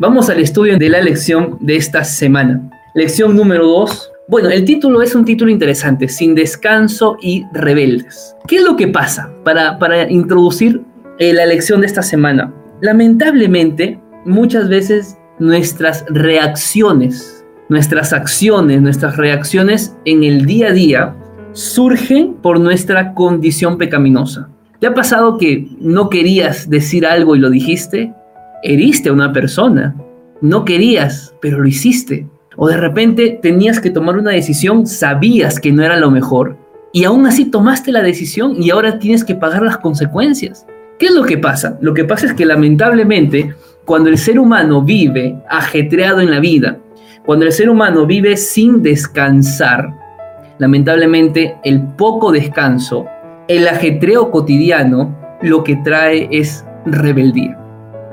Vamos al estudio de la lección de esta semana. Lección número 2. Bueno, el título es un título interesante, Sin descanso y rebeldes. ¿Qué es lo que pasa para, para introducir eh, la lección de esta semana? Lamentablemente, muchas veces nuestras reacciones, nuestras acciones, nuestras reacciones en el día a día surgen por nuestra condición pecaminosa. ¿Te ha pasado que no querías decir algo y lo dijiste? Heriste a una persona. No querías, pero lo hiciste. O de repente tenías que tomar una decisión, sabías que no era lo mejor, y aún así tomaste la decisión y ahora tienes que pagar las consecuencias. ¿Qué es lo que pasa? Lo que pasa es que lamentablemente, cuando el ser humano vive ajetreado en la vida, cuando el ser humano vive sin descansar, lamentablemente el poco descanso, el ajetreo cotidiano, lo que trae es rebeldía.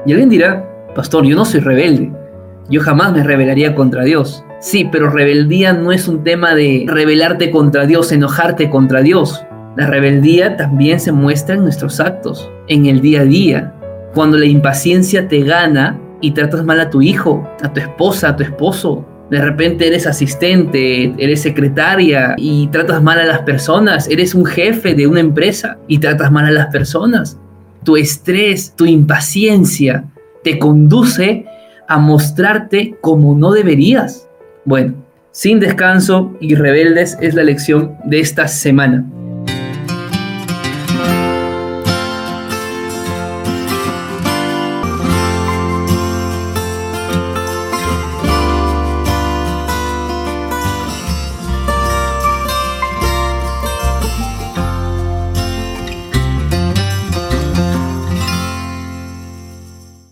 Y alguien dirá, pastor, yo no soy rebelde. Yo jamás me rebelaría contra Dios. Sí, pero rebeldía no es un tema de rebelarte contra Dios, enojarte contra Dios. La rebeldía también se muestra en nuestros actos, en el día a día. Cuando la impaciencia te gana y tratas mal a tu hijo, a tu esposa, a tu esposo. De repente eres asistente, eres secretaria y tratas mal a las personas. Eres un jefe de una empresa y tratas mal a las personas tu estrés, tu impaciencia te conduce a mostrarte como no deberías. Bueno, sin descanso y rebeldes es la lección de esta semana.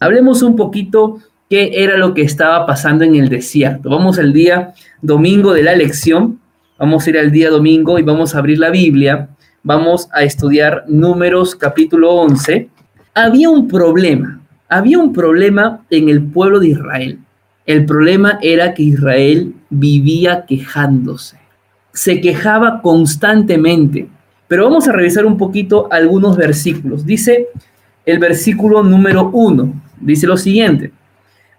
Hablemos un poquito qué era lo que estaba pasando en el desierto. Vamos al día domingo de la lección, vamos a ir al día domingo y vamos a abrir la Biblia, vamos a estudiar números capítulo 11. Había un problema, había un problema en el pueblo de Israel. El problema era que Israel vivía quejándose, se quejaba constantemente. Pero vamos a revisar un poquito algunos versículos. Dice el versículo número 1 dice lo siguiente,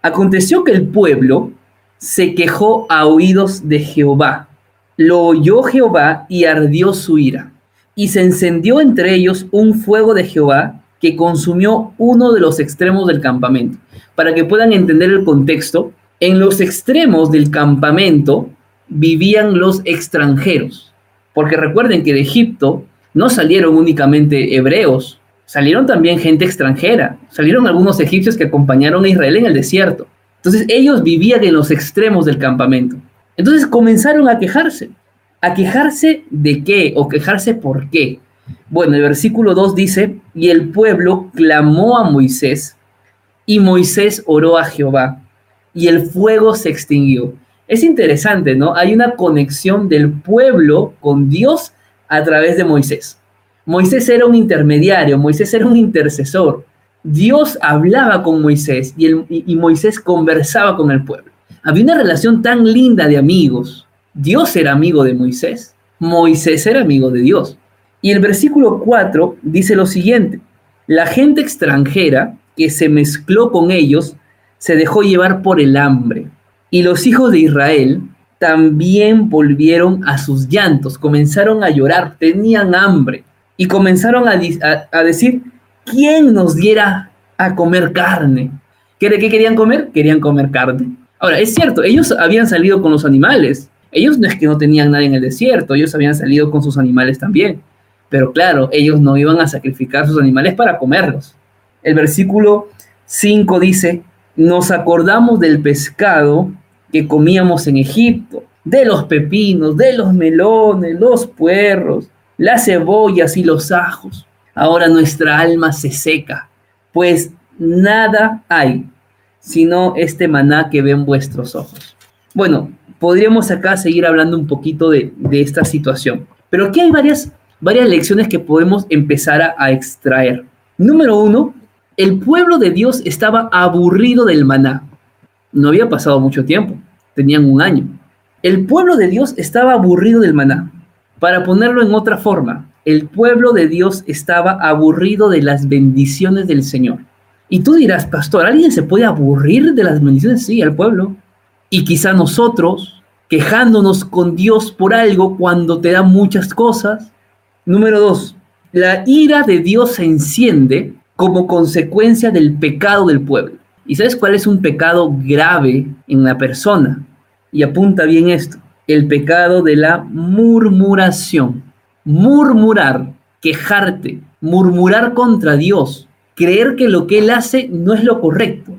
aconteció que el pueblo se quejó a oídos de Jehová, lo oyó Jehová y ardió su ira, y se encendió entre ellos un fuego de Jehová que consumió uno de los extremos del campamento. Para que puedan entender el contexto, en los extremos del campamento vivían los extranjeros, porque recuerden que de Egipto no salieron únicamente hebreos, salieron también gente extranjera, salieron algunos egipcios que acompañaron a Israel en el desierto. Entonces ellos vivían en los extremos del campamento. Entonces comenzaron a quejarse. ¿A quejarse de qué o quejarse por qué? Bueno, el versículo 2 dice, y el pueblo clamó a Moisés, y Moisés oró a Jehová, y el fuego se extinguió. Es interesante, ¿no? Hay una conexión del pueblo con Dios a través de Moisés. Moisés era un intermediario, Moisés era un intercesor. Dios hablaba con Moisés y, Moisés conversaba con el pueblo. Había una relación tan linda de amigos. Dios era amigo de Moisés, Moisés era amigo de Dios. Y el versículo 4 dice lo siguiente, la gente extranjera que se mezcló con ellos se dejó llevar por el hambre. Y los hijos de Israel también volvieron a sus llantos, comenzaron a llorar, tenían hambre y comenzaron a, decir, ¿quién nos diera a comer carne? ¿Qué, ¿Qué querían comer? Querían comer carne. Ahora, es cierto, ellos habían salido con los animales. Ellos no es que no tenían nada en el desierto, ellos habían salido con sus animales también. Pero claro, ellos no iban a sacrificar sus animales para comerlos. El versículo 5 dice, nos acordamos del pescado que comíamos en Egipto, de los pepinos, de los melones, los puerros, las cebollas y los ajos. Ahora nuestra alma se seca, pues nada hay sino este maná que ven vuestros ojos. Bueno, podríamos acá seguir hablando un poquito de, esta situación, pero aquí hay varias, varias lecciones que podemos empezar a, a extraer. Número uno, el pueblo de Dios estaba aburrido del maná. No había pasado mucho tiempo, tenían un año. El pueblo de Dios estaba aburrido del maná. Para ponerlo en otra forma, el pueblo de Dios estaba aburrido de las bendiciones del Señor. Y tú dirás, pastor, ¿alguien se puede aburrir de las bendiciones? Sí, al pueblo. Y quizá nosotros, quejándonos con Dios por algo cuando te da muchas cosas. Número dos, la ira de Dios se enciende como consecuencia del pecado del pueblo. ¿Y sabes cuál es un pecado grave en la persona? Y apunta bien esto, el pecado de la murmuración. Murmurar, quejarte, murmurar contra Dios, creer que lo que Él hace no es lo correcto,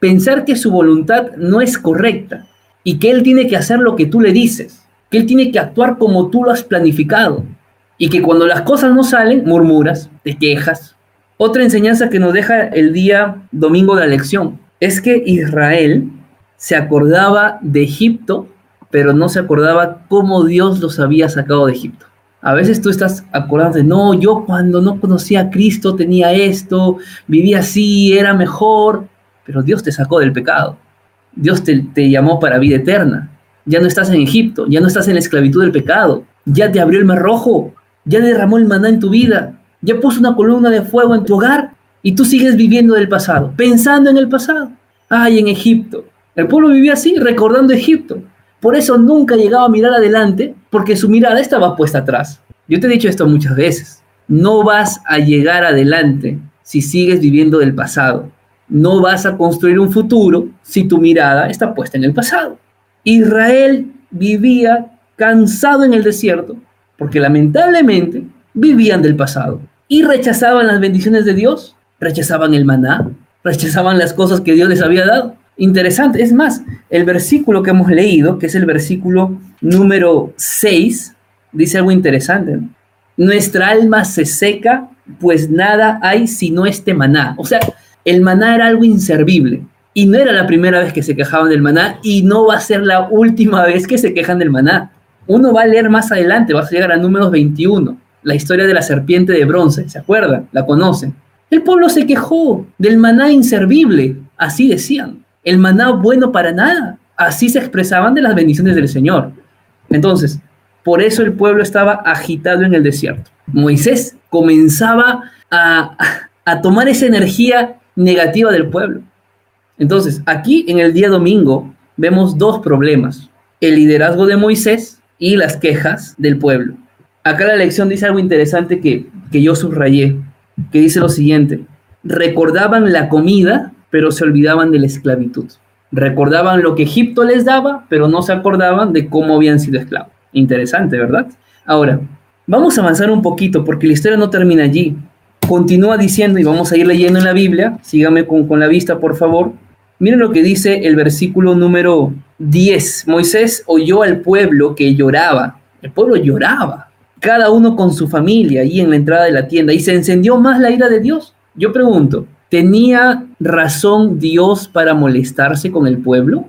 pensar que su voluntad no es correcta y que Él tiene que hacer lo que tú le dices, que Él tiene que actuar como tú lo has planificado y que cuando las cosas no salen, murmuras, te quejas. Otra enseñanza que nos deja el día domingo de la lección es que Israel se acordaba de Egipto, pero no se acordaba cómo Dios los había sacado de Egipto. A veces tú estás acordando de, no, yo cuando no conocía a Cristo tenía esto, vivía así, era mejor, pero Dios te sacó del pecado. Dios te, te llamó para vida eterna. Ya no estás en Egipto, ya no estás en la esclavitud del pecado, ya te abrió el mar rojo, ya derramó el maná en tu vida, ya puso una columna de fuego en tu hogar y tú sigues viviendo del pasado, pensando en el pasado. Ay, en Egipto. El pueblo vivía así, recordando Egipto. Por eso nunca llegaba a mirar adelante, porque su mirada estaba puesta atrás. Yo te he dicho esto muchas veces. No vas a llegar adelante si sigues viviendo del pasado. No vas a construir un futuro si tu mirada está puesta en el pasado. Israel vivía cansado en el desierto porque lamentablemente vivían del pasado y rechazaban las bendiciones de Dios, rechazaban el maná, rechazaban las cosas que Dios les había dado interesante. Es más, el versículo que hemos leído, que es el versículo número 6, dice algo interesante. Nuestra alma se seca, pues nada hay sino este maná. O sea, el maná era algo inservible. Y no era la primera vez que se quejaban del maná y no va a ser la última vez que se quejan del maná. Uno va a leer más adelante, va a llegar a números 21, la historia de la serpiente de bronce, ¿se acuerdan? La conocen. El pueblo se quejó del maná inservible, así decían el maná bueno para nada. Así se expresaban de las bendiciones del Señor. Entonces, por eso el pueblo estaba agitado en el desierto. Moisés comenzaba a, a tomar esa energía negativa del pueblo. Entonces, aquí en el día domingo vemos dos problemas. El liderazgo de Moisés y las quejas del pueblo. Acá la lección dice algo interesante que, que yo subrayé, que dice lo siguiente. Recordaban la comida pero se olvidaban de la esclavitud. Recordaban lo que Egipto les daba, pero no se acordaban de cómo habían sido esclavos. Interesante, ¿verdad? Ahora, vamos a avanzar un poquito porque la historia no termina allí. Continúa diciendo, y vamos a ir leyendo en la Biblia, sígame con, con la vista, por favor. Miren lo que dice el versículo número 10. Moisés oyó al pueblo que lloraba. El pueblo lloraba, cada uno con su familia ahí en la entrada de la tienda, y se encendió más la ira de Dios. Yo pregunto, ¿Tenía razón Dios para molestarse con el pueblo?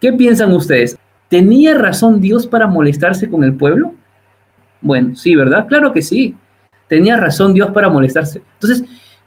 ¿Qué piensan ustedes? ¿Tenía razón Dios para molestarse con el pueblo? Bueno, sí, ¿verdad? Claro que sí. Tenía razón Dios para molestarse. Entonces,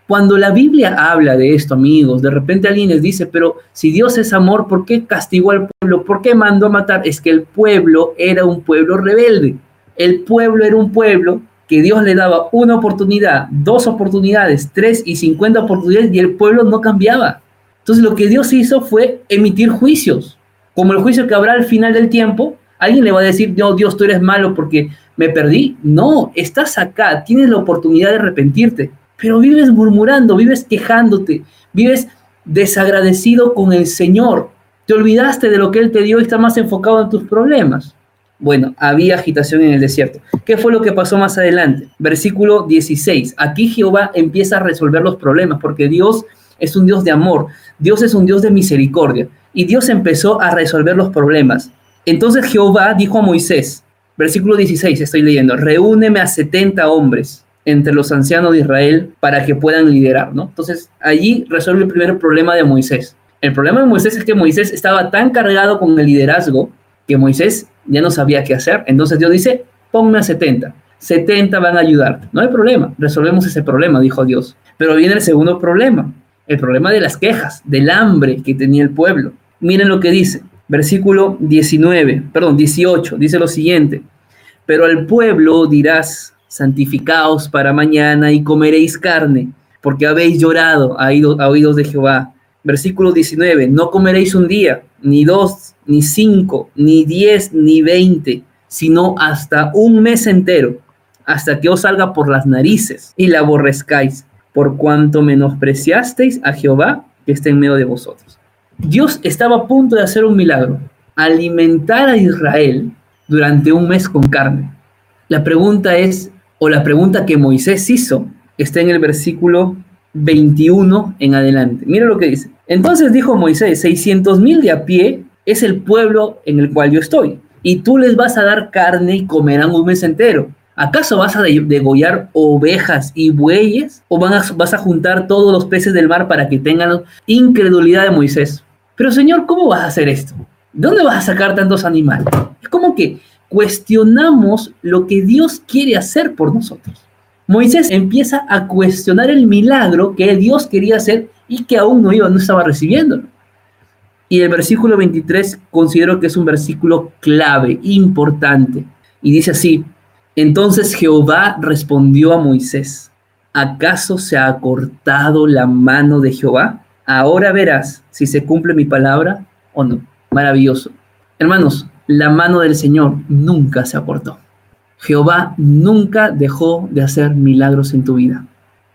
cuando la Biblia habla de esto, amigos, de repente alguien les dice, pero si Dios es amor, ¿por qué castigó al pueblo? ¿Por qué mandó a matar? Es que el pueblo era un pueblo rebelde. El pueblo era un pueblo que Dios le daba una oportunidad, dos oportunidades, tres y cincuenta oportunidades y el pueblo no cambiaba. Entonces lo que Dios hizo fue emitir juicios, como el juicio que habrá al final del tiempo. Alguien le va a decir, no, Dios, tú eres malo porque me perdí. No, estás acá, tienes la oportunidad de arrepentirte, pero vives murmurando, vives quejándote, vives desagradecido con el Señor. Te olvidaste de lo que Él te dio y está más enfocado en tus problemas. Bueno, había agitación en el desierto. ¿Qué fue lo que pasó más adelante? Versículo 16. Aquí Jehová empieza a resolver los problemas porque Dios es un Dios de amor, Dios es un Dios de misericordia y Dios empezó a resolver los problemas. Entonces Jehová dijo a Moisés, versículo 16, estoy leyendo, reúneme a 70 hombres entre los ancianos de Israel para que puedan liderar, ¿no? Entonces allí resuelve el primer problema de Moisés. El problema de Moisés es que Moisés estaba tan cargado con el liderazgo que Moisés ya no sabía qué hacer. Entonces Dios dice, ponme a 70. 70 van a ayudar. No hay problema, resolvemos ese problema, dijo Dios. Pero viene el segundo problema, el problema de las quejas, del hambre que tenía el pueblo. Miren lo que dice, versículo 19, perdón, 18, dice lo siguiente. Pero al pueblo dirás, santificaos para mañana y comeréis carne, porque habéis llorado a oídos de Jehová. Versículo 19, no comeréis un día, ni dos, ni cinco, ni diez, ni veinte, sino hasta un mes entero, hasta que os salga por las narices y la aborrezcáis, por cuanto menospreciasteis a Jehová que está en medio de vosotros. Dios estaba a punto de hacer un milagro, alimentar a Israel durante un mes con carne. La pregunta es, o la pregunta que Moisés hizo, está en el versículo 21 en adelante. Mira lo que dice. Entonces dijo Moisés, 600 mil de a pie es el pueblo en el cual yo estoy, y tú les vas a dar carne y comerán un mes entero. ¿Acaso vas a degollar ovejas y bueyes? ¿O vas a juntar todos los peces del mar para que tengan incredulidad de Moisés? Pero Señor, ¿cómo vas a hacer esto? ¿De dónde vas a sacar tantos animales? Es como que cuestionamos lo que Dios quiere hacer por nosotros. Moisés empieza a cuestionar el milagro que Dios quería hacer y que aún no iba, no estaba recibiéndolo. Y el versículo 23 considero que es un versículo clave, importante. Y dice así, entonces Jehová respondió a Moisés, ¿acaso se ha cortado la mano de Jehová? Ahora verás si se cumple mi palabra o no. Maravilloso. Hermanos, la mano del Señor nunca se acortó. Jehová nunca dejó de hacer milagros en tu vida.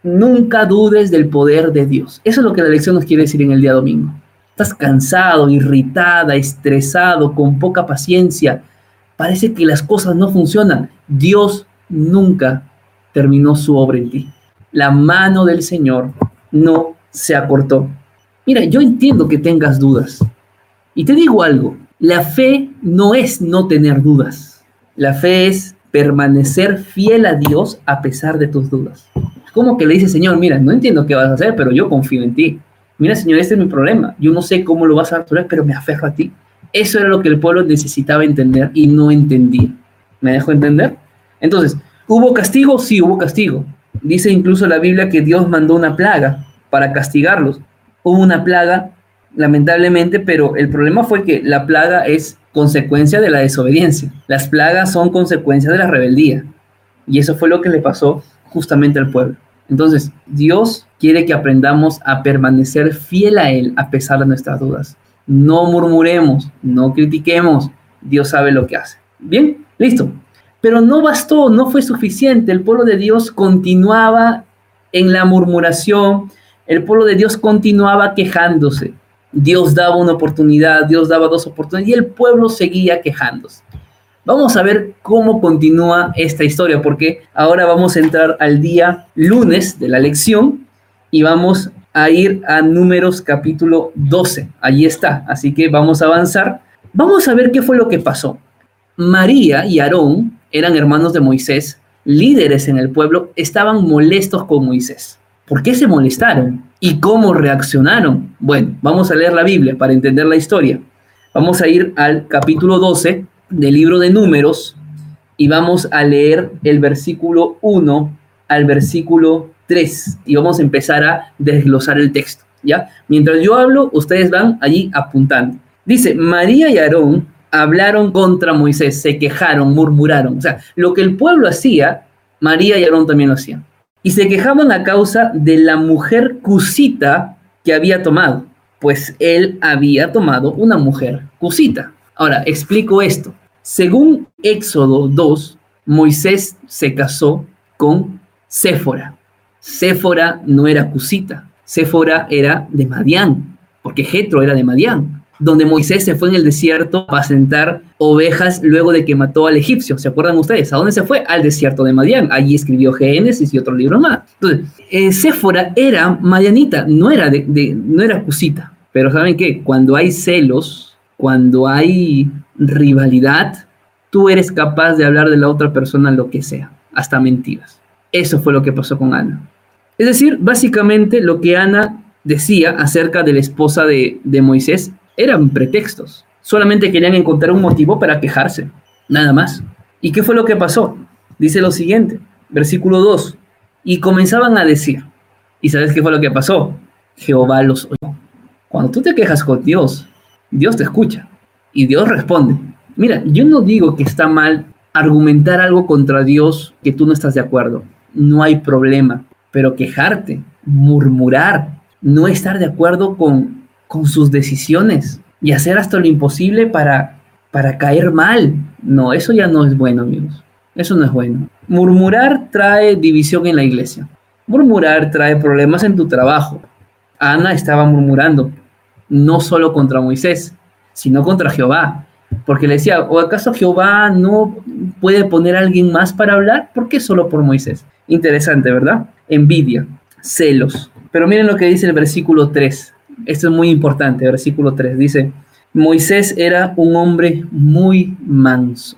Nunca dudes del poder de Dios. Eso es lo que la lección nos quiere decir en el día domingo. Estás cansado, irritada, estresado, con poca paciencia. Parece que las cosas no funcionan. Dios nunca terminó su obra en ti. La mano del Señor no se acortó. Mira, yo entiendo que tengas dudas. Y te digo algo, la fe no es no tener dudas. La fe es permanecer fiel a Dios a pesar de tus dudas. Como que le dice, Señor, mira, no entiendo qué vas a hacer, pero yo confío en ti. Mira, Señor, este es mi problema. Yo no sé cómo lo vas a resolver, pero me aferro a ti. Eso era lo que el pueblo necesitaba entender y no entendía. ¿Me dejo entender? Entonces, ¿hubo castigo? Sí, hubo castigo. Dice incluso la Biblia que Dios mandó una plaga para castigarlos. Hubo una plaga, lamentablemente, pero el problema fue que la plaga es consecuencia de la desobediencia. Las plagas son consecuencia de la rebeldía. Y eso fue lo que le pasó justamente al pueblo. Entonces, Dios quiere que aprendamos a permanecer fiel a Él a pesar de nuestras dudas. No murmuremos, no critiquemos. Dios sabe lo que hace. Bien, listo. Pero no bastó, no fue suficiente. El pueblo de Dios continuaba en la murmuración. El pueblo de Dios continuaba quejándose. Dios daba una oportunidad, Dios daba dos oportunidades y el pueblo seguía quejándose. Vamos a ver cómo continúa esta historia, porque ahora vamos a entrar al día lunes de la lección y vamos a ir a números capítulo 12. Allí está, así que vamos a avanzar. Vamos a ver qué fue lo que pasó. María y Aarón eran hermanos de Moisés, líderes en el pueblo, estaban molestos con Moisés. ¿Por qué se molestaron? ¿Y cómo reaccionaron? Bueno, vamos a leer la Biblia para entender la historia. Vamos a ir al capítulo 12 del libro de números y vamos a leer el versículo 1 al versículo 3 y vamos a empezar a desglosar el texto, ¿ya? Mientras yo hablo, ustedes van allí apuntando. Dice, María y Aarón hablaron contra Moisés, se quejaron, murmuraron. O sea, lo que el pueblo hacía, María y Aarón también lo hacían. Y se quejaban a causa de la mujer cusita que había tomado, pues él había tomado una mujer cusita. Ahora, explico esto. Según Éxodo 2, Moisés se casó con Séfora. Séfora no era cusita, Séfora era de Madián, porque Jetro era de Madián, donde Moisés se fue en el desierto a apacentar ovejas luego de que mató al egipcio. ¿Se acuerdan ustedes? ¿A dónde se fue? Al desierto de Madián. Allí escribió Génesis y otro libro más. Entonces, eh, Séfora era madianita, no era, de, no era cusita. Pero ¿saben qué? Cuando hay celos, cuando hay rivalidad, tú eres capaz de hablar de la otra persona lo que sea, hasta mentiras. Eso fue lo que pasó con Ana. Es decir, básicamente lo que Ana decía acerca de la esposa de, de Moisés eran pretextos. Solamente querían encontrar un motivo para quejarse, nada más. ¿Y qué fue lo que pasó? Dice lo siguiente, versículo 2. Y comenzaban a decir, ¿y sabes qué fue lo que pasó? Jehová los oyó. Cuando tú te quejas con Dios, Dios te escucha y Dios responde. Mira, yo no digo que está mal argumentar algo contra Dios que tú no estás de acuerdo. No hay problema. pero quejarte, murmurar, no estar de acuerdo con, con sus decisiones y hacer hasta lo imposible para, para caer mal. No, eso ya no es bueno, amigos. Eso no es bueno. Murmurar trae división en la iglesia. Murmurar trae problemas en tu trabajo. Ana estaba murmurando, no solo contra Moisés, sino contra Jehová. Porque le decía, ¿o acaso Jehová no puede poner a alguien más para hablar? ¿Por qué solo por Moisés? Interesante, ¿verdad? Envidia, celos. Pero miren lo que dice el versículo 3. Esto es muy importante, versículo 3. Dice, Moisés era un hombre muy manso,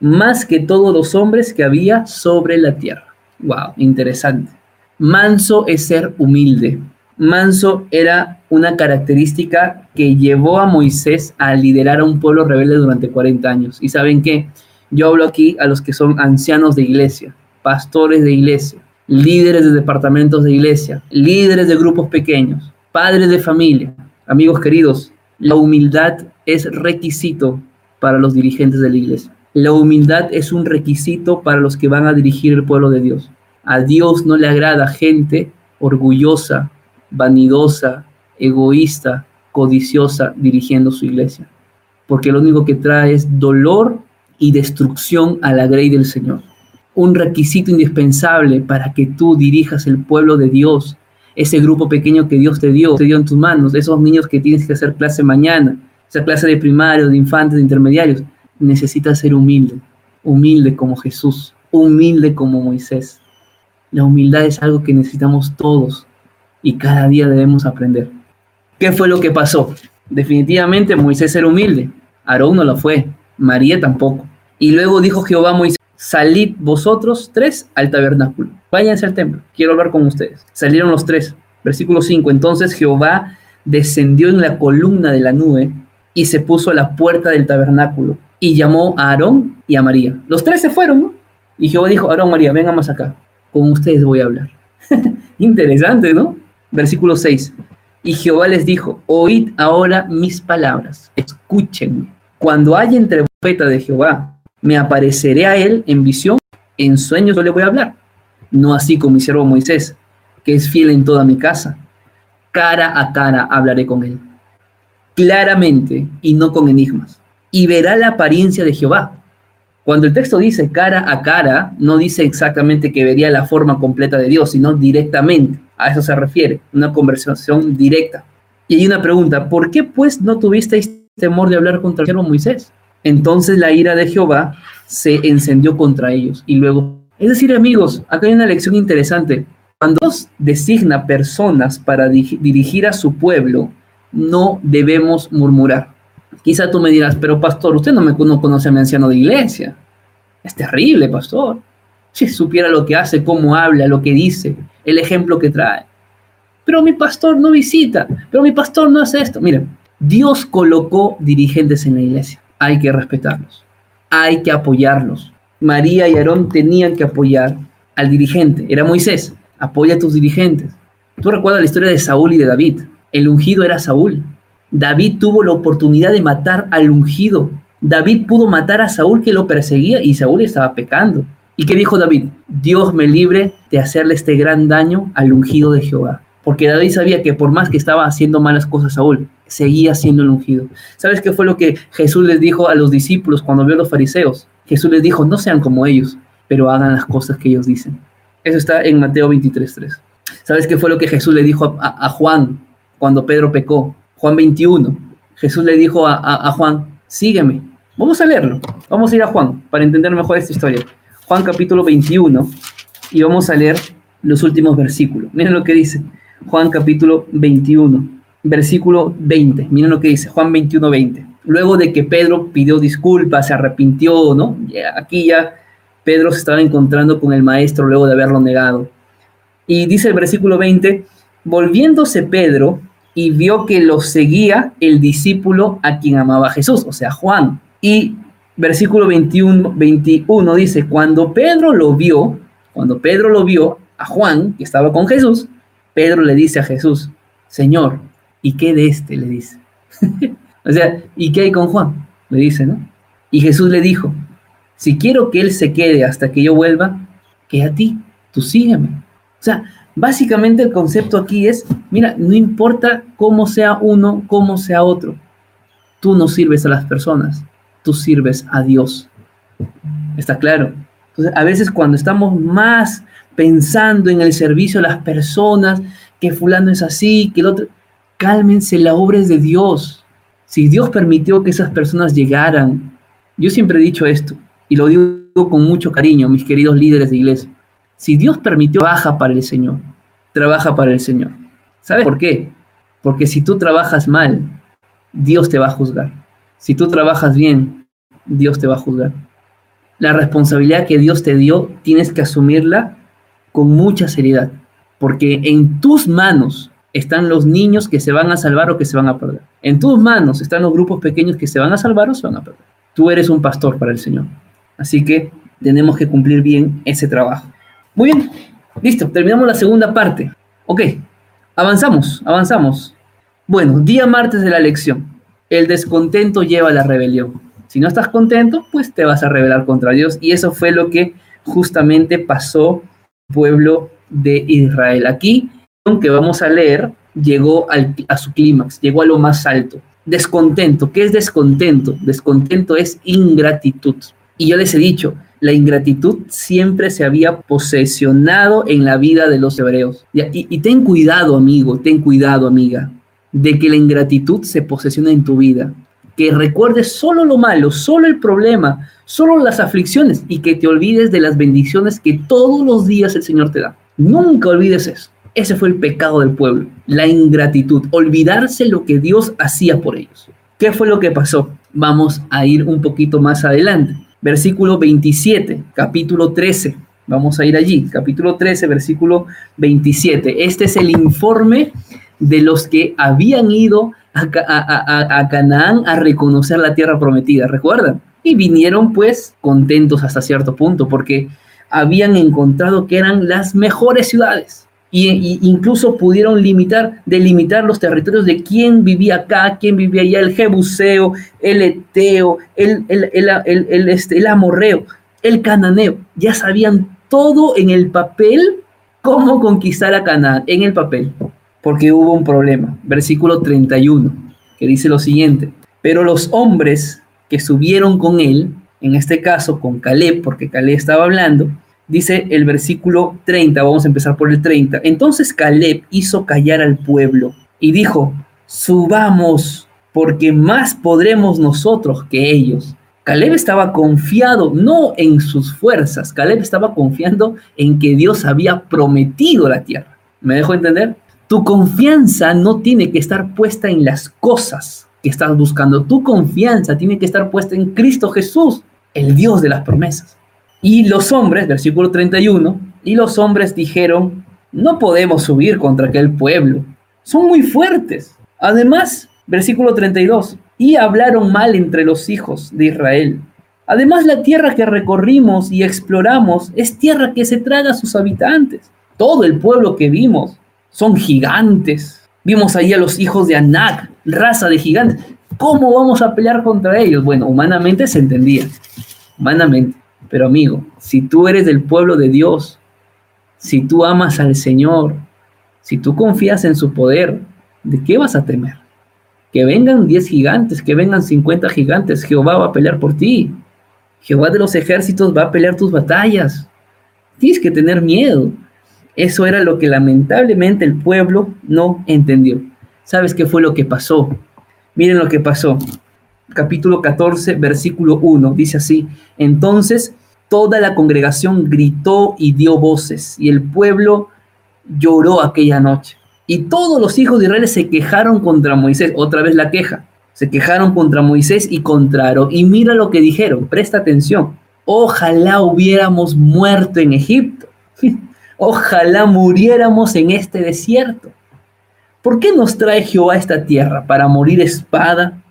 más que todos los hombres que había sobre la tierra. Wow, interesante. Manso es ser humilde. Manso era una característica que llevó a Moisés a liderar a un pueblo rebelde durante 40 años. Y saben qué? Yo hablo aquí a los que son ancianos de iglesia, pastores de iglesia, líderes de departamentos de iglesia, líderes de grupos pequeños, padres de familia, amigos queridos. La humildad es requisito para los dirigentes de la iglesia. La humildad es un requisito para los que van a dirigir el pueblo de Dios. A Dios no le agrada gente orgullosa, vanidosa, egoísta, codiciosa dirigiendo su iglesia. Porque lo único que trae es dolor y destrucción a la grey del Señor. Un requisito indispensable para que tú dirijas el pueblo de Dios, ese grupo pequeño que Dios te dio, te dio en tus manos, esos niños que tienes que hacer clase mañana, esa clase de primarios, de infantes, de intermediarios, necesitas ser humilde, humilde como Jesús, humilde como Moisés. La humildad es algo que necesitamos todos y cada día debemos aprender. ¿Qué fue lo que pasó? Definitivamente Moisés era humilde, Aarón no lo fue, María tampoco. Y luego dijo Jehová a Moisés, salid vosotros tres al tabernáculo, váyanse al templo, quiero hablar con ustedes. Salieron los tres. Versículo 5, entonces Jehová descendió en la columna de la nube y se puso a la puerta del tabernáculo y llamó a Aarón y a María. Los tres se fueron, Y Jehová dijo, Aarón, María, vengan más acá con ustedes voy a hablar. Interesante, ¿no? Versículo 6. Y Jehová les dijo, oíd ahora mis palabras, escúchenme. Cuando haya entre profeta de Jehová, me apareceré a él en visión, en sueños yo le voy a hablar. No así con mi siervo Moisés, que es fiel en toda mi casa. Cara a cara hablaré con él, claramente y no con enigmas. Y verá la apariencia de Jehová, cuando el texto dice cara a cara, no dice exactamente que vería la forma completa de Dios, sino directamente. A eso se refiere, una conversación directa. Y hay una pregunta, ¿por qué pues no tuvisteis temor de hablar contra el siervo Moisés? Entonces la ira de Jehová se encendió contra ellos y luego... Es decir, amigos, acá hay una lección interesante. Cuando Dios designa personas para dirigir a su pueblo, no debemos murmurar. Quizá tú me dirás, pero pastor, usted no me conoce a mi anciano de iglesia. Es terrible, pastor. Si supiera lo que hace, cómo habla, lo que dice, el ejemplo que trae. Pero mi pastor no visita, pero mi pastor no hace esto. Miren, Dios colocó dirigentes en la iglesia. Hay que respetarlos. Hay que apoyarlos. María y Aarón tenían que apoyar al dirigente. Era Moisés. Apoya a tus dirigentes. Tú recuerdas la historia de Saúl y de David. El ungido era Saúl. David tuvo la oportunidad de matar al ungido. David pudo matar a Saúl que lo perseguía y Saúl estaba pecando. ¿Y qué dijo David? Dios me libre de hacerle este gran daño al ungido de Jehová. Porque David sabía que por más que estaba haciendo malas cosas Saúl, seguía siendo el ungido. ¿Sabes qué fue lo que Jesús les dijo a los discípulos cuando vio a los fariseos? Jesús les dijo, no sean como ellos, pero hagan las cosas que ellos dicen. Eso está en Mateo 23.3. ¿Sabes qué fue lo que Jesús le dijo a, a Juan cuando Pedro pecó? Juan 21. Jesús le dijo a, Juan, sígueme. Vamos a leerlo. Vamos a ir a Juan para entender mejor esta historia. Juan capítulo 21 y vamos a leer los últimos versículos. Miren lo que dice. Juan capítulo 21, versículo 20. Miren lo que dice. Juan 21, 20. Luego de que Pedro pidió disculpas, se arrepintió, ¿no? Aquí ya Pedro se estaba encontrando con el maestro luego de haberlo negado. Y dice el versículo 20, volviéndose Pedro, y vio que lo seguía el discípulo a quien amaba Jesús, o sea, Juan. Y versículo 21, 21 dice, cuando Pedro lo vio, cuando Pedro lo vio a Juan, que estaba con Jesús, Pedro le dice a Jesús, Señor, ¿y qué de este? Le dice. o sea, ¿y qué hay con Juan? Le dice, ¿no? Y Jesús le dijo, si quiero que él se quede hasta que yo vuelva, que a ti, tú sígueme. O sea, Básicamente el concepto aquí es, mira, no importa cómo sea uno, cómo sea otro, tú no sirves a las personas, tú sirves a Dios. ¿Está claro? Entonces, a veces cuando estamos más pensando en el servicio a las personas, que fulano es así, que el otro, cálmense, la obra es de Dios. Si Dios permitió que esas personas llegaran, yo siempre he dicho esto, y lo digo con mucho cariño, mis queridos líderes de iglesia. Si Dios permitió, trabaja para el Señor. Trabaja para el Señor. ¿Sabes por qué? Porque si tú trabajas mal, Dios te va a juzgar. Si tú trabajas bien, Dios te va a juzgar. La responsabilidad que Dios te dio, tienes que asumirla con mucha seriedad. Porque en tus manos están los niños que se van a salvar o que se van a perder. En tus manos están los grupos pequeños que se van a salvar o se van a perder. Tú eres un pastor para el Señor. Así que tenemos que cumplir bien ese trabajo. Muy bien, listo, terminamos la segunda parte. Ok, avanzamos, avanzamos. Bueno, día martes de la lección. El descontento lleva a la rebelión. Si no estás contento, pues te vas a rebelar contra Dios. Y eso fue lo que justamente pasó pueblo de Israel. Aquí, aunque vamos a leer, llegó a su clímax, llegó a lo más alto. Descontento. ¿Qué es descontento? Descontento es ingratitud. Y yo les he dicho, la ingratitud siempre se había posesionado en la vida de los hebreos. Y, ten cuidado, amigo, ten cuidado, amiga, de que la ingratitud se posesione en tu vida. Que recuerdes solo lo malo, solo el problema, solo las aflicciones y que te olvides de las bendiciones que todos los días el Señor te da. Nunca olvides eso. Ese fue el pecado del pueblo, la ingratitud, olvidarse lo que Dios hacía por ellos. ¿Qué fue lo que pasó? Vamos a ir un poquito más adelante versículo 27, capítulo 13. Vamos a ir allí, capítulo 13, versículo 27. Este es el informe de los que habían ido a, Canaán a reconocer la tierra prometida, ¿recuerdan? Y vinieron pues contentos hasta cierto punto porque habían encontrado que eran las mejores ciudades y, incluso pudieron limitar, delimitar los territorios de quién vivía acá, quién vivía allá, el Jebuseo, el Eteo, el, el, el, este, el Amorreo, el Cananeo. Ya sabían todo en el papel cómo conquistar a Canaán, en el papel, porque hubo un problema. Versículo 31, que dice lo siguiente, pero los hombres que subieron con él, en este caso con Caleb, porque Caleb estaba hablando, dice el versículo 30, vamos a empezar por el 30. Entonces Caleb hizo callar al pueblo y dijo, subamos, porque más podremos nosotros que ellos. Caleb estaba confiado no en sus fuerzas, Caleb estaba confiando en que Dios había prometido la tierra. ¿Me dejo entender? Tu confianza no tiene que estar puesta en las cosas que estás buscando. Tu confianza tiene que estar puesta en Cristo Jesús, el Dios de las promesas. Y los hombres, versículo 31, y los hombres dijeron, no podemos subir contra aquel pueblo, son muy fuertes. Además, versículo 32, y hablaron mal entre los hijos de Israel. Además, la tierra que recorrimos y exploramos es tierra que se traga a sus habitantes. Todo el pueblo que vimos son gigantes. Vimos ahí a los hijos de Anak, raza de gigantes. ¿Cómo vamos a pelear contra ellos? Bueno, humanamente se entendía. Humanamente. Pero amigo, si tú eres del pueblo de Dios, si tú amas al Señor, si tú confías en su poder, ¿de qué vas a temer? Que vengan 10 gigantes, que vengan 50 gigantes, Jehová va a pelear por ti. Jehová de los ejércitos va a pelear tus batallas. Tienes que tener miedo. Eso era lo que lamentablemente el pueblo no entendió. ¿Sabes qué fue lo que pasó? Miren lo que pasó capítulo 14, versículo 1. Dice así, entonces toda la congregación gritó y dio voces, y el pueblo lloró aquella noche. Y todos los hijos de Israel se quejaron contra Moisés, otra vez la queja, se quejaron contra Moisés y contra Aarón. Y mira lo que dijeron, presta atención, ojalá hubiéramos muerto en Egipto, ojalá muriéramos en este desierto. ¿Por qué nos trae Jehová a esta tierra? ¿Para morir espada?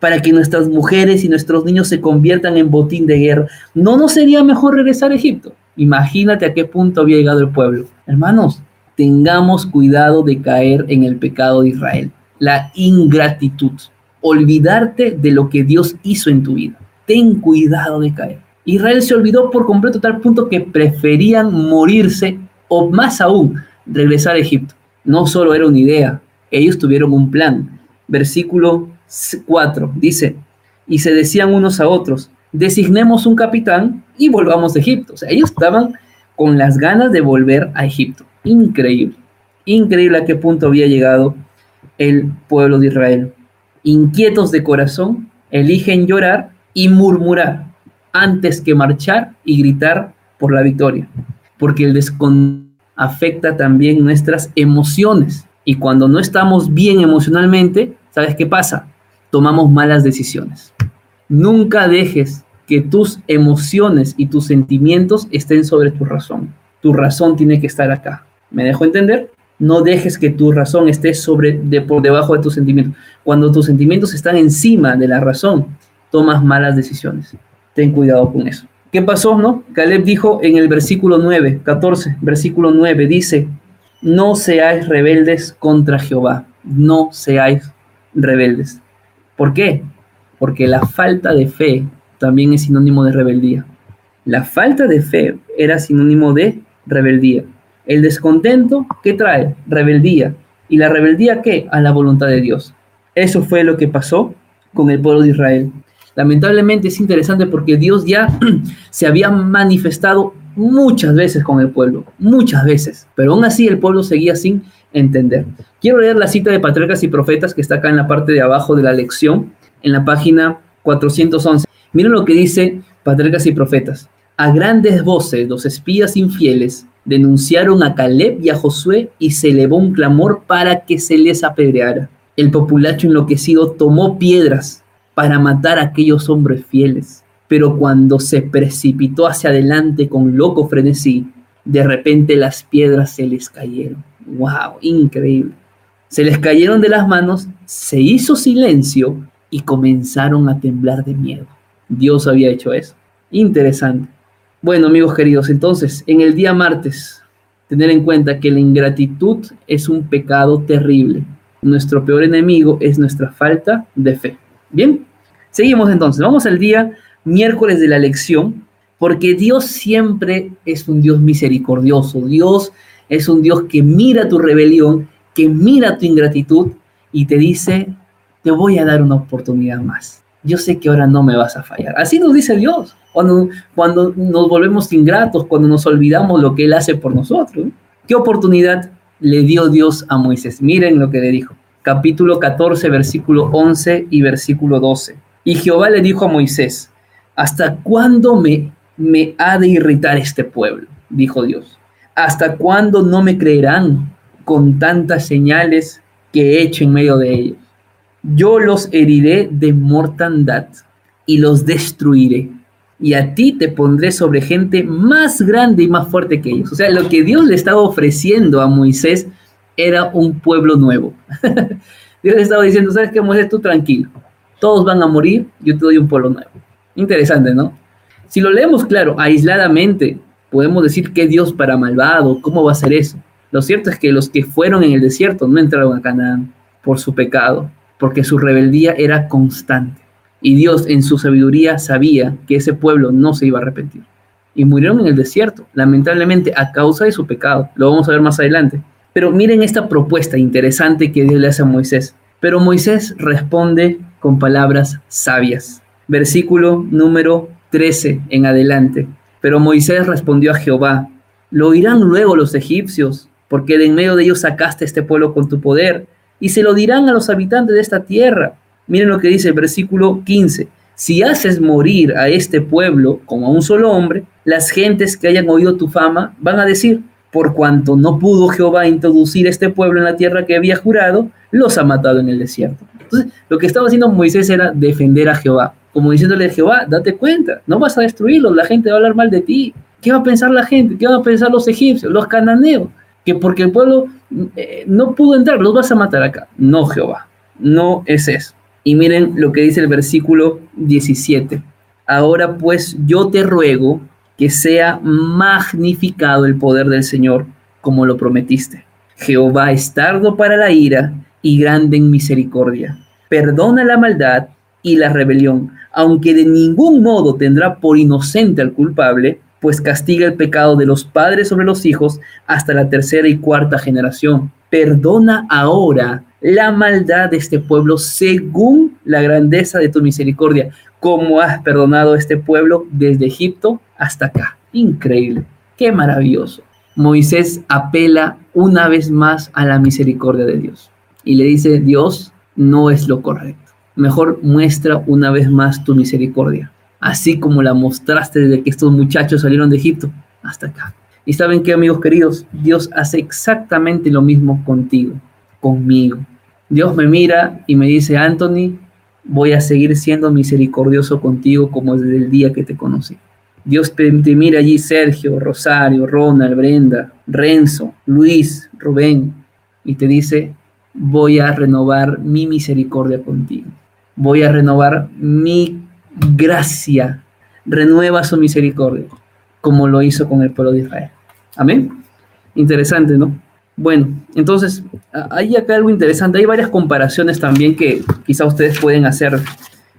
Para que nuestras mujeres y nuestros niños se conviertan en botín de guerra. ¿No nos sería mejor regresar a Egipto? Imagínate a qué punto había llegado el pueblo. Hermanos, tengamos cuidado de caer en el pecado de Israel, la ingratitud, olvidarte de lo que Dios hizo en tu vida. Ten cuidado de caer. Israel se olvidó por completo tal punto que preferían morirse o más aún, regresar a Egipto. No solo era una idea, ellos tuvieron un plan. Versículo 4 dice, y se decían unos a otros, designemos un capitán y volvamos a Egipto. O sea, ellos estaban con las ganas de volver a Egipto. Increíble, increíble a qué punto había llegado el pueblo de Israel. Inquietos de corazón, eligen llorar y murmurar antes que marchar y gritar por la victoria, porque el descontento afecta también nuestras emociones. Y cuando no estamos bien emocionalmente, ¿sabes qué pasa? Tomamos malas decisiones. Nunca dejes que tus emociones y tus sentimientos estén sobre tu razón. Tu razón tiene que estar acá. ¿Me dejo entender? No dejes que tu razón esté sobre, de, por debajo de tus sentimientos. Cuando tus sentimientos están encima de la razón, tomas malas decisiones. Ten cuidado con eso. ¿Qué pasó, no? Caleb dijo en el versículo 9, 14, versículo 9, dice, no seáis rebeldes contra Jehová, no seáis rebeldes. ¿Por qué? Porque la falta de fe también es sinónimo de rebeldía. La falta de fe era sinónimo de rebeldía. El descontento, ¿qué trae? Rebeldía. ¿Y la rebeldía qué? A la voluntad de Dios. Eso fue lo que pasó con el pueblo de Israel. Lamentablemente es interesante porque Dios ya se había manifestado muchas veces con el pueblo, muchas veces, pero aún así el pueblo seguía sin entender. Quiero leer la cita de Patriarcas y Profetas que está acá en la parte de abajo de la lección, en la página 411. Miren lo que dice Patriarcas y Profetas. A grandes voces los espías infieles denunciaron a Caleb y a Josué y se elevó un clamor para que se les apedreara. El populacho enloquecido tomó piedras para matar a aquellos hombres fieles, pero cuando se precipitó hacia adelante con loco frenesí, de repente las piedras se les cayeron. ¡Wow! Increíble. Se les cayeron de las manos, se hizo silencio y comenzaron a temblar de miedo. Dios había hecho eso. Interesante. Bueno, amigos queridos, entonces, en el día martes, tener en cuenta que la ingratitud es un pecado terrible. Nuestro peor enemigo es nuestra falta de fe. Bien, seguimos entonces. Vamos al día miércoles de la lección, porque Dios siempre es un Dios misericordioso. Dios es un Dios que mira tu rebelión, que mira tu ingratitud y te dice, te voy a dar una oportunidad más. Yo sé que ahora no me vas a fallar. Así nos dice Dios cuando, cuando nos volvemos ingratos, cuando nos olvidamos lo que Él hace por nosotros. ¿Qué oportunidad le dio Dios a Moisés? Miren lo que le dijo. Capítulo 14, versículo 11 y versículo 12. Y Jehová le dijo a Moisés, ¿hasta cuándo me, me ha de irritar este pueblo? Dijo Dios. ¿Hasta cuándo no me creerán con tantas señales que he hecho en medio de ellos? Yo los heriré de mortandad y los destruiré y a ti te pondré sobre gente más grande y más fuerte que ellos. O sea, lo que Dios le estaba ofreciendo a Moisés era un pueblo nuevo. Dios le estaba diciendo, ¿sabes qué, Moisés? Tú tranquilo, todos van a morir, yo te doy un pueblo nuevo. Interesante, ¿no? Si lo leemos, claro, aisladamente, podemos decir que Dios para malvado, ¿cómo va a ser eso? Lo cierto es que los que fueron en el desierto no entraron a Canaán por su pecado, porque su rebeldía era constante. Y Dios en su sabiduría sabía que ese pueblo no se iba a arrepentir. Y murieron en el desierto, lamentablemente a causa de su pecado. Lo vamos a ver más adelante. Pero miren esta propuesta interesante que Dios le hace a Moisés. Pero Moisés responde con palabras sabias. Versículo número 13 en adelante. Pero Moisés respondió a Jehová, lo oirán luego los egipcios, porque de en medio de ellos sacaste este pueblo con tu poder, y se lo dirán a los habitantes de esta tierra Miren lo que dice el versículo 15. Si haces morir a este pueblo como a un solo hombre, las gentes que hayan oído tu fama van a decir, por cuanto no pudo Jehová introducir este pueblo en la tierra que había jurado, los ha matado en el desierto. Entonces, lo que estaba haciendo Moisés era defender a Jehová, como diciéndole a Jehová, date cuenta, no vas a destruirlos, la gente va a hablar mal de ti. ¿Qué va a pensar la gente? ¿Qué van a pensar los egipcios, los cananeos? Que porque el pueblo eh, no pudo entrar, los vas a matar acá. No, Jehová, no es eso. Y miren lo que dice el versículo 17. Ahora pues yo te ruego que sea magnificado el poder del Señor como lo prometiste. Jehová es tardo para la ira y grande en misericordia. Perdona la maldad y la rebelión, aunque de ningún modo tendrá por inocente al culpable, pues castiga el pecado de los padres sobre los hijos hasta la tercera y cuarta generación. Perdona ahora la maldad de este pueblo según la grandeza de tu misericordia, como has perdonado a este pueblo desde Egipto hasta acá. Increíble, qué maravilloso. Moisés apela una vez más a la misericordia de Dios y le dice, Dios, no es lo correcto. Mejor muestra una vez más tu misericordia, así como la mostraste desde que estos muchachos salieron de Egipto hasta acá. Y saben qué, amigos queridos, Dios hace exactamente lo mismo contigo, conmigo. Dios me mira y me dice, Anthony, voy a seguir siendo misericordioso contigo como desde el día que te conocí. Dios te, mira allí, Sergio, Rosario, Ronald, Brenda, Renzo, Luis, Rubén, y te dice, voy a renovar mi misericordia contigo. Voy a renovar mi gracia. Renueva su misericordia, como lo hizo con el pueblo de Israel. Amén. Interesante, ¿no? Bueno, entonces, hay acá algo interesante. Hay varias comparaciones también que quizá ustedes pueden hacer.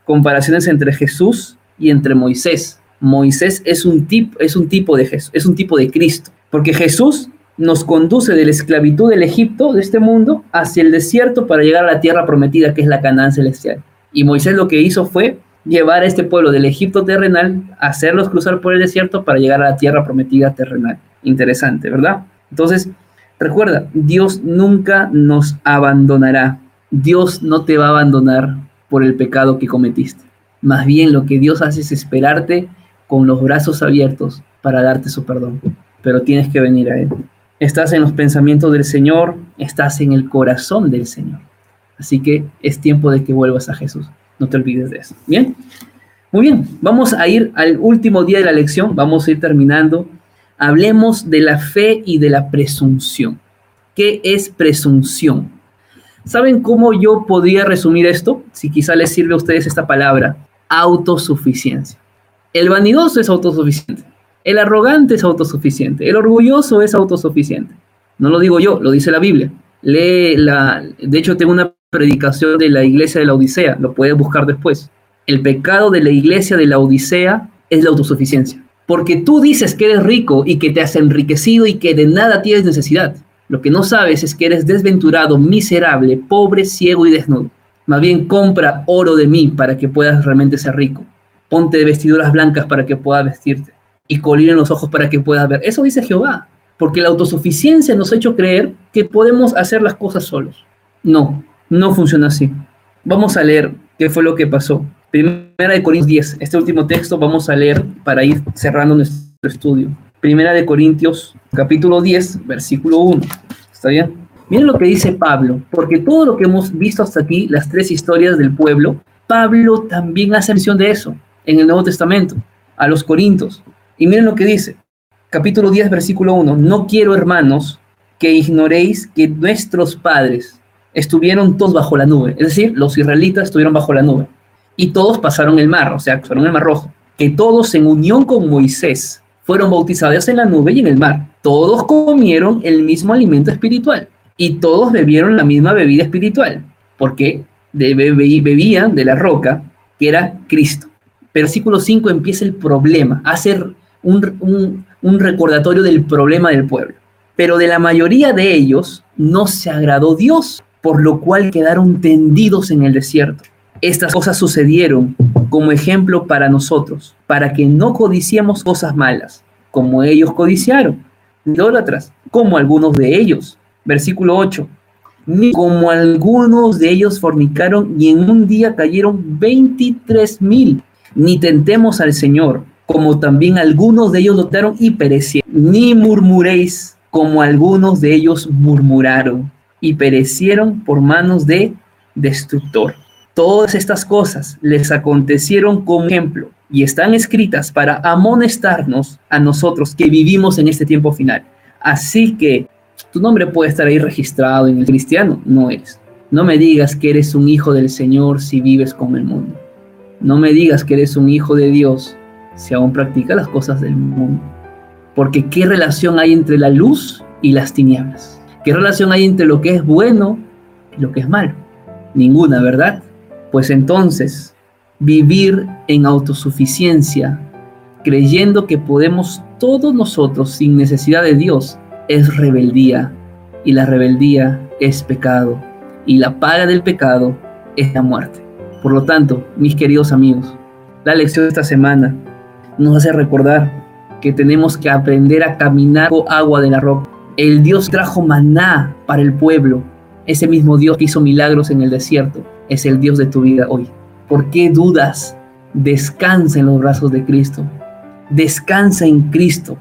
Comparaciones entre Jesús y entre Moisés. Moisés es un, tipo, es un tipo de Jesús, es un tipo de Cristo. Porque Jesús nos conduce de la esclavitud del Egipto, de este mundo, hacia el desierto para llegar a la tierra prometida, que es la Canaán celestial. Y Moisés lo que hizo fue llevar a este pueblo del Egipto terrenal, hacerlos cruzar por el desierto para llegar a la tierra prometida terrenal. Interesante, ¿verdad? Entonces, recuerda, Dios nunca nos abandonará. Dios no te va a abandonar por el pecado que cometiste. Más bien lo que Dios hace es esperarte con los brazos abiertos para darte su perdón. Pero tienes que venir a Él. Estás en los pensamientos del Señor, estás en el corazón del Señor. Así que es tiempo de que vuelvas a Jesús. No te olvides de eso. Bien. Muy bien, vamos a ir al último día de la lección, vamos a ir terminando. Hablemos de la fe y de la presunción. ¿Qué es presunción? ¿Saben cómo yo podría resumir esto? Si quizá les sirve a ustedes esta palabra, autosuficiencia. El vanidoso es autosuficiente. El arrogante es autosuficiente, el orgulloso es autosuficiente. No lo digo yo, lo dice la Biblia. Lee la, de hecho tengo una predicación de la iglesia de la Odisea, lo puedes buscar después. El pecado de la iglesia de la Odisea es la autosuficiencia. Porque tú dices que eres rico y que te has enriquecido y que de nada tienes necesidad. Lo que no sabes es que eres desventurado, miserable, pobre, ciego y desnudo. Más bien compra oro de mí para que puedas realmente ser rico. Ponte vestiduras blancas para que puedas vestirte y colir en los ojos para que puedas ver. Eso dice Jehová, porque la autosuficiencia nos ha hecho creer que podemos hacer las cosas solos. No, no funciona así. Vamos a leer qué fue lo que pasó. Primera de Corintios 10, este último texto vamos a leer para ir cerrando nuestro estudio. Primera de Corintios, capítulo 10, versículo 1. ¿Está bien? Miren lo que dice Pablo, porque todo lo que hemos visto hasta aquí, las tres historias del pueblo, Pablo también hace mención de eso en el Nuevo Testamento, a los Corintios. Y miren lo que dice, capítulo 10, versículo 1, no quiero, hermanos, que ignoréis que nuestros padres estuvieron todos bajo la nube, es decir, los israelitas estuvieron bajo la nube, y todos pasaron el mar, o sea, fueron el mar rojo, que todos en unión con Moisés fueron bautizados en la nube y en el mar, todos comieron el mismo alimento espiritual, y todos bebieron la misma bebida espiritual, porque bebían de la roca que era Cristo. Versículo 5 empieza el problema, hace un, recordatorio del problema del pueblo. Pero de la mayoría de ellos no se agradó Dios, por lo cual quedaron tendidos en el desierto. Estas cosas sucedieron como ejemplo para nosotros, para que no codiciemos cosas malas, como ellos codiciaron, idólatras, como algunos de ellos. Versículo 8. Ni como algunos de ellos fornicaron y en un día cayeron 23 mil. Ni tentemos al Señor, como también algunos de ellos lotaron y perecieron. Ni murmuréis, como algunos de ellos murmuraron y perecieron por manos de destructor. Todas estas cosas les acontecieron como ejemplo y están escritas para amonestarnos a nosotros que vivimos en este tiempo final. Así que tu nombre puede estar ahí registrado en el cristiano, no eres. No me digas que eres un hijo del Señor si vives con el mundo. No me digas que eres un hijo de Dios si aún practica las cosas del mundo. Porque ¿qué relación hay entre la luz y las tinieblas? ¿Qué relación hay entre lo que es bueno y lo que es malo? Ninguna, ¿verdad? Pues entonces, vivir en autosuficiencia, creyendo que podemos todos nosotros sin necesidad de Dios es rebeldía. Y la rebeldía es pecado. Y la paga del pecado es la muerte. Por lo tanto, mis queridos amigos, la lección de esta semana nos hace recordar que tenemos que aprender a caminar con agua de la roca. El Dios trajo maná para el pueblo. Ese mismo Dios que hizo milagros en el desierto es el Dios de tu vida hoy. ¿Por qué dudas? Descansa en los brazos de Cristo. Descansa en Cristo.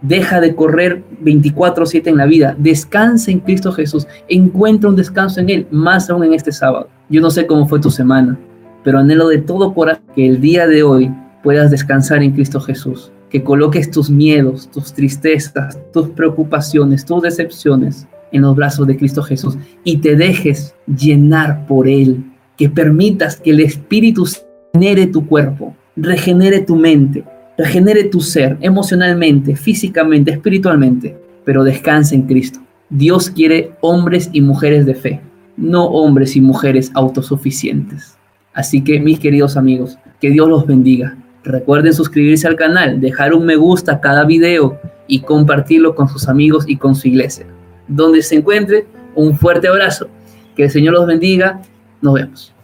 Deja de correr 24/7 en la vida. Descansa en Cristo Jesús. Encuentra un descanso en Él, más aún en este sábado. Yo no sé cómo fue tu semana, pero anhelo de todo corazón que el día de hoy puedas descansar en Cristo Jesús. Que coloques tus miedos, tus tristezas, tus preocupaciones, tus decepciones en los brazos de Cristo Jesús y te dejes llenar por Él. Que permitas que el Espíritu regenere tu cuerpo, regenere tu mente, regenere tu ser emocionalmente, físicamente, espiritualmente, pero descansa en Cristo. Dios quiere hombres y mujeres de fe, no hombres y mujeres autosuficientes. Así que mis queridos amigos, que Dios los bendiga. Recuerden suscribirse al canal, dejar un me gusta a cada video y compartirlo con sus amigos y con su iglesia. Donde se encuentre, un fuerte abrazo. Que el Señor los bendiga. Nos vemos.